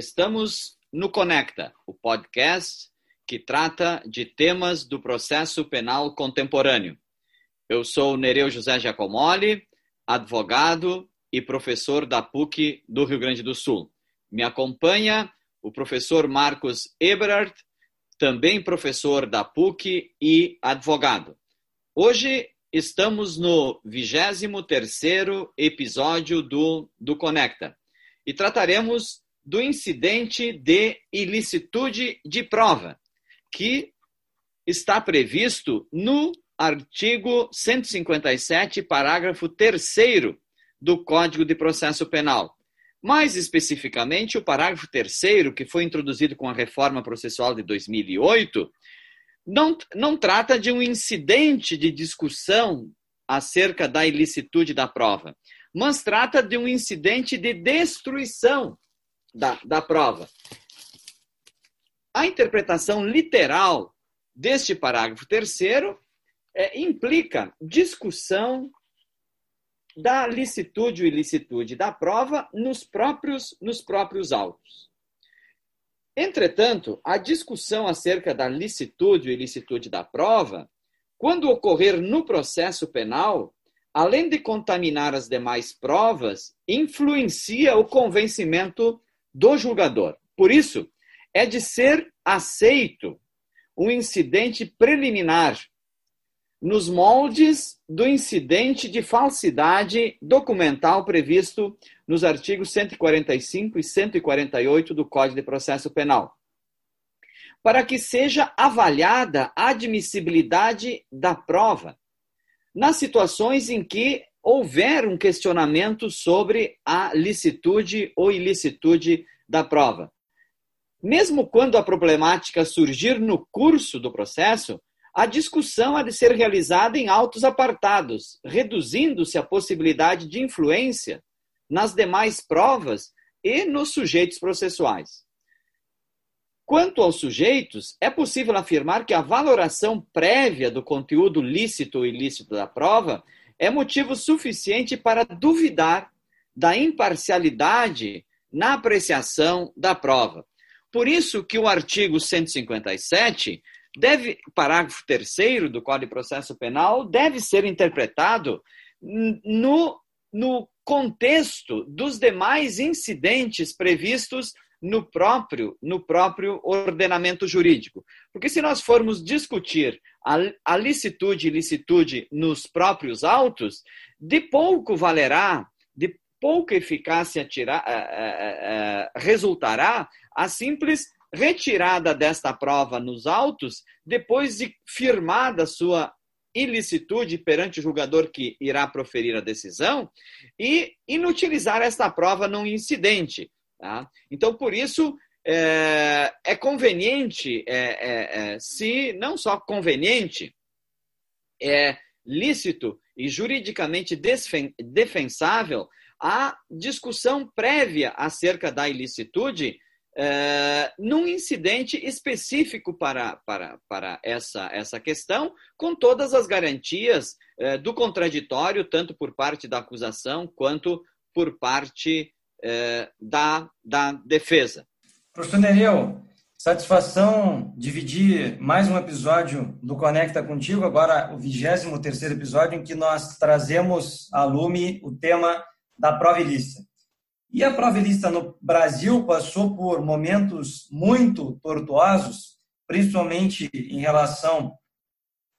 Estamos no Conecta, o podcast que trata de temas do processo penal contemporâneo. Eu sou Nereu José Giacomoli, advogado e professor da PUC do Rio Grande do Sul. Me acompanha o professor Marcos Eberhardt, também professor da PUC e advogado. Hoje estamos no 23º episódio do, do Conecta e trataremos do incidente de ilicitude de prova, que está previsto no artigo 157, parágrafo 3 do Código de Processo Penal. Mais especificamente, o parágrafo 3 que foi introduzido com a reforma processual de 2008, não, não trata de um incidente de discussão acerca da ilicitude da prova, mas trata de um incidente de destruição da, da prova. A interpretação literal deste parágrafo terceiro é, implica discussão da licitude ou ilicitude da prova nos próprios, nos próprios autos. Entretanto, a discussão acerca da licitude ou ilicitude da prova, quando ocorrer no processo penal, além de contaminar as demais provas, influencia o convencimento do julgador. Por isso, é de ser aceito um incidente preliminar nos moldes do incidente de falsidade documental previsto nos artigos 145 e 148 do Código de Processo Penal, para que seja avaliada a admissibilidade da prova nas situações em que houver um questionamento sobre a licitude ou ilicitude da prova. Mesmo quando a problemática surgir no curso do processo, a discussão há de ser realizada em autos apartados, reduzindo-se a possibilidade de influência nas demais provas e nos sujeitos processuais. Quanto aos sujeitos, é possível afirmar que a valoração prévia do conteúdo lícito ou ilícito da prova é motivo suficiente para duvidar da imparcialidade na apreciação da prova. Por isso que o artigo 157 deve, parágrafo 3 do Código de Processo Penal, deve ser interpretado no, no contexto dos demais incidentes previstos no próprio, no próprio ordenamento jurídico. Porque se nós formos discutir a, licitude e ilicitude nos próprios autos, de pouco valerá, de pouca eficácia tirar, é, é, é, resultará a simples retirada desta prova nos autos, depois de firmada sua ilicitude perante o julgador que irá proferir a decisão, e inutilizar esta prova num incidente. Tá? Então, por isso, é, é conveniente, é, é, é, se não só conveniente, é lícito e juridicamente defensável a discussão prévia acerca da ilicitude é, num incidente específico para, para, para essa, essa questão, com todas as garantias é, do contraditório, tanto por parte da acusação quanto por parte é, da, da defesa. Professor Nereu, satisfação dividir mais um episódio do Conecta Contigo, agora o 23 episódio em que nós trazemos a lume o tema da prova ilícita. E a prova ilícita no Brasil passou por momentos muito tortuosos, principalmente em relação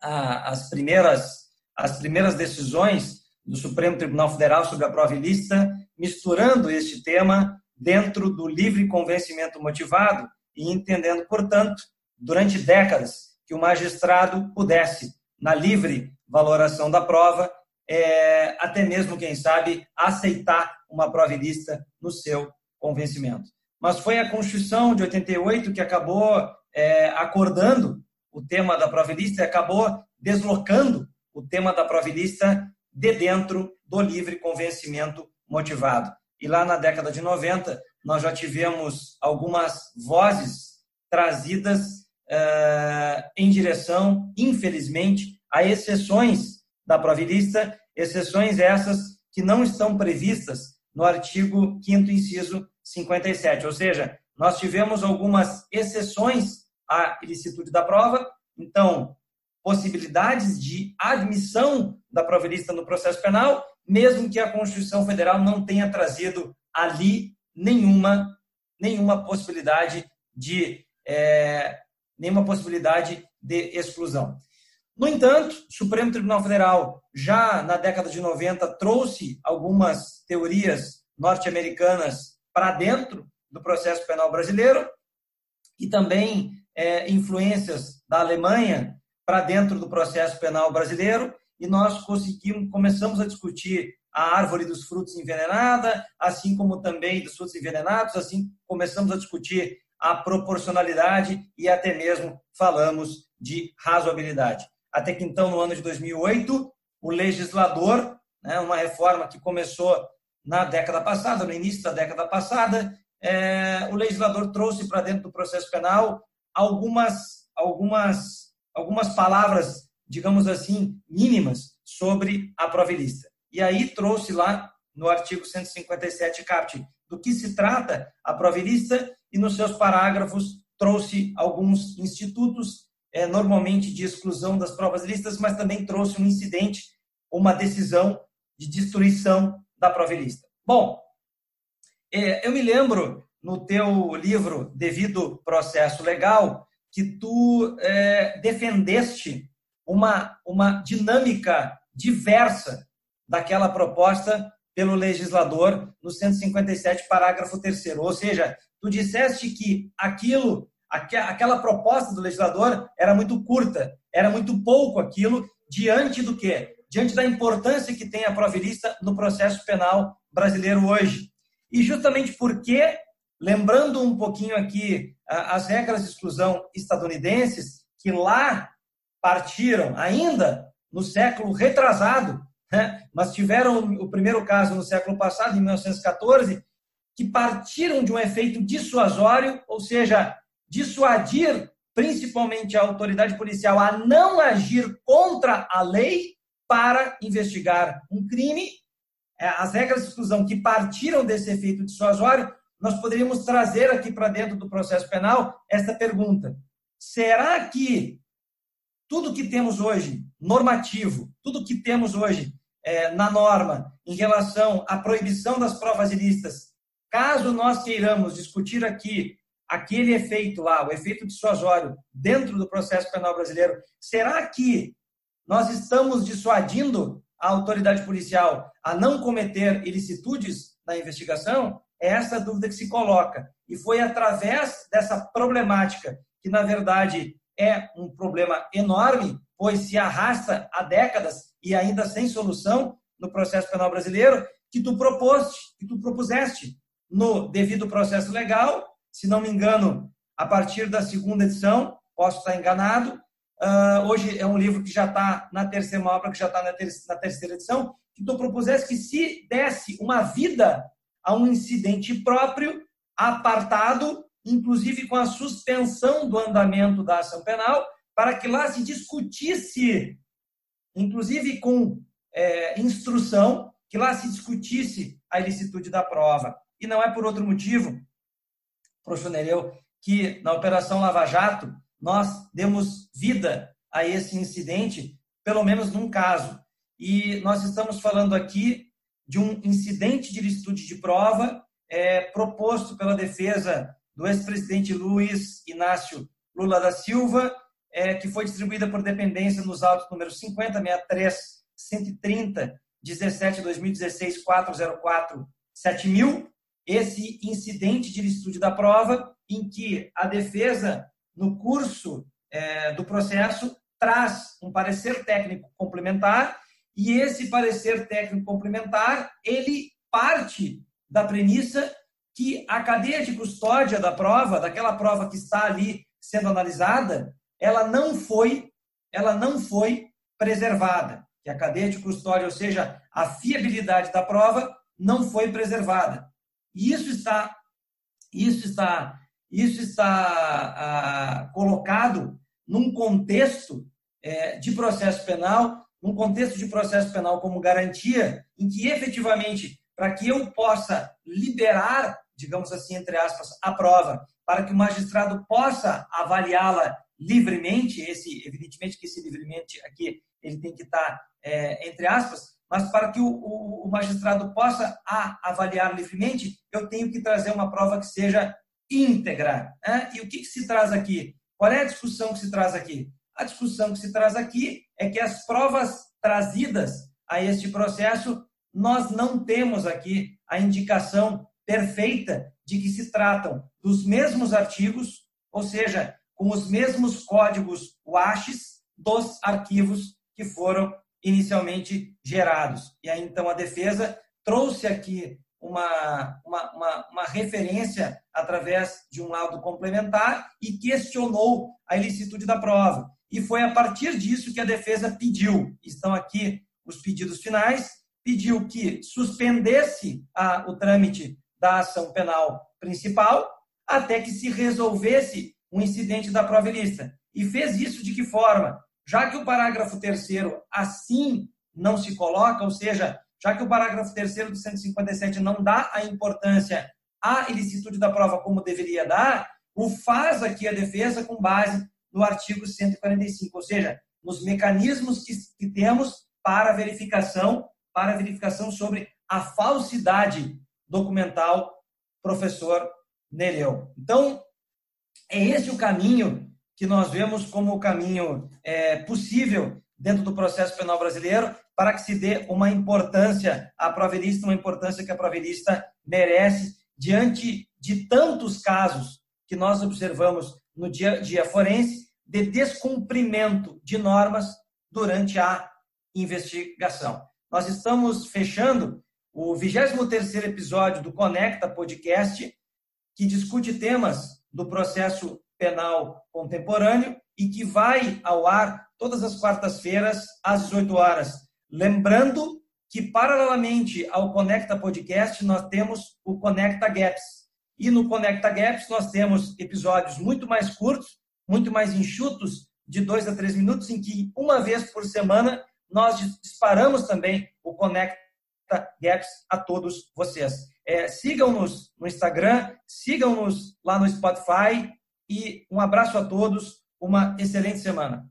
às primeiras, às primeiras decisões do Supremo Tribunal Federal sobre a prova ilícita, misturando este tema dentro do livre convencimento motivado e entendendo, portanto, durante décadas, que o magistrado pudesse, na livre valoração da prova, é, até mesmo, quem sabe, aceitar uma prova ilícita no seu convencimento. Mas foi a Constituição de 88 que acabou é, acordando o tema da prova ilícita e acabou deslocando o tema da prova ilícita de dentro do livre convencimento motivado. E lá na década de 90, nós já tivemos algumas vozes trazidas uh, em direção, infelizmente, a exceções da provilista, exceções essas que não estão previstas no artigo 5 inciso 57, ou seja, nós tivemos algumas exceções à ilicitude da prova. Então, possibilidades de admissão da prova ilícita no processo penal, mesmo que a Constituição Federal não tenha trazido ali nenhuma nenhuma possibilidade de é, nenhuma possibilidade de exclusão. No entanto, o Supremo Tribunal Federal, já na década de 90, trouxe algumas teorias norte-americanas para dentro do processo penal brasileiro e também é, influências da Alemanha para dentro do processo penal brasileiro e nós conseguimos começamos a discutir a árvore dos frutos envenenada, assim como também dos frutos envenenados, assim começamos a discutir a proporcionalidade e até mesmo falamos de razoabilidade. Até que então, no ano de 2008, o legislador, né, uma reforma que começou na década passada, no início da década passada, é, o legislador trouxe para dentro do processo penal algumas, algumas, algumas palavras, digamos assim, mínimas sobre a provilista. E aí trouxe lá no artigo 157 caput do que se trata a provilista e nos seus parágrafos trouxe alguns institutos, é, normalmente de exclusão das provas listas, mas também trouxe um incidente, uma decisão de destruição da provilista. Bom, é, eu me lembro no teu livro Devido Processo Legal que tu é, defendeste uma, uma dinâmica diversa daquela proposta pelo legislador no 157, parágrafo 3 Ou seja, tu disseste que aquilo, aquela proposta do legislador era muito curta, era muito pouco aquilo, diante do quê? Diante da importância que tem a provilista no processo penal brasileiro hoje. E justamente porque, lembrando um pouquinho aqui as regras de exclusão estadunidenses, que lá partiram ainda no século retrasado, né? mas tiveram o primeiro caso no século passado, em 1914, que partiram de um efeito dissuasório, ou seja, dissuadir principalmente a autoridade policial a não agir contra a lei para investigar um crime. É, as regras de exclusão que partiram desse efeito dissuasório, nós poderíamos trazer aqui para dentro do processo penal esta pergunta: será que tudo que temos hoje normativo, tudo que temos hoje é, na norma em relação à proibição das provas ilícitas, caso nós queiramos discutir aqui aquele efeito lá, o efeito dissuasório dentro do processo penal brasileiro, será que nós estamos dissuadindo a autoridade policial a não cometer ilicitudes na investigação? É essa a dúvida que se coloca. E foi através dessa problemática, que na verdade é um problema enorme, pois se arrasta há décadas e ainda sem solução no processo penal brasileiro, que tu proposte, que tu propuseste no devido processo legal, se não me engano, a partir da segunda edição, posso estar enganado. Uh, hoje é um livro que já está na terceira, obra que já está na, ter na terceira edição, que tu propuseste que se desse uma vida a um incidente próprio, apartado, inclusive com a suspensão do andamento da ação penal, para que lá se discutisse inclusive com é, instrução, que lá se discutisse a ilicitude da prova. E não é por outro motivo, professor Nereu, que na Operação Lava Jato nós demos vida a esse incidente, pelo menos num caso. E nós estamos falando aqui de um incidente de ilicitude de prova é, proposto pela defesa do ex-presidente Luiz Inácio Lula da Silva é, que foi distribuída por dependência nos autos número 50, 63, 130, 17, 2016, 404, 7000. Esse incidente de estudo da prova, em que a defesa, no curso é, do processo, traz um parecer técnico complementar, e esse parecer técnico complementar, ele parte da premissa que a cadeia de custódia da prova, daquela prova que está ali sendo analisada, ela não foi, ela não foi preservada. Que a cadeia de custódia, ou seja, a fiabilidade da prova, não foi preservada. E isso está, isso está, isso está ah, colocado num contexto é, de processo penal, num contexto de processo penal como garantia, em que efetivamente, para que eu possa liberar digamos assim, entre aspas, a prova, para que o magistrado possa avaliá-la livremente, esse, evidentemente que esse livremente aqui ele tem que estar é, entre aspas, mas para que o, o, o magistrado possa a, avaliar livremente, eu tenho que trazer uma prova que seja íntegra. Né? E o que, que se traz aqui? Qual é a discussão que se traz aqui? A discussão que se traz aqui é que as provas trazidas a este processo, nós não temos aqui a indicação perfeita de que se tratam dos mesmos artigos, ou seja, com os mesmos códigos WASHs dos arquivos que foram inicialmente gerados. E aí, então, a defesa trouxe aqui uma, uma, uma, uma, referência através de um laudo complementar e questionou a ilicitude da prova. E foi a partir disso que a defesa pediu, estão aqui os pedidos finais, pediu que suspendesse a, o trâmite da ação penal principal até que se resolvesse um incidente da prova ilícita. E fez isso de que forma? Já que o parágrafo terceiro assim não se coloca, ou seja, já que o parágrafo terceiro do 157 não dá a importância à ilicitude da prova como deveria dar, o faz aqui a defesa com base no artigo 145, ou seja, nos mecanismos que, que temos para verificação, para verificação sobre a falsidade documental, professor Nereu. Então, é esse o caminho que nós vemos como o caminho é, possível dentro do processo penal brasileiro para que se dê uma importância à proverista, uma importância que a proverista merece diante de tantos casos que nós observamos no dia a dia forense de descumprimento de normas durante a investigação. Nós estamos fechando o 23º episódio do Conecta Podcast, que discute temas do processo penal contemporâneo e que vai ao ar todas as quartas-feiras às 18 horas. Lembrando que, paralelamente ao Conecta Podcast, nós temos o Conecta Gaps. E no Conecta Gaps nós temos episódios muito mais curtos, muito mais enxutos, de dois a três minutos, em que uma vez por semana nós disparamos também o Conecta Gaps a todos vocês. É, sigam-nos no Instagram, sigam-nos lá no Spotify, e um abraço a todos, uma excelente semana.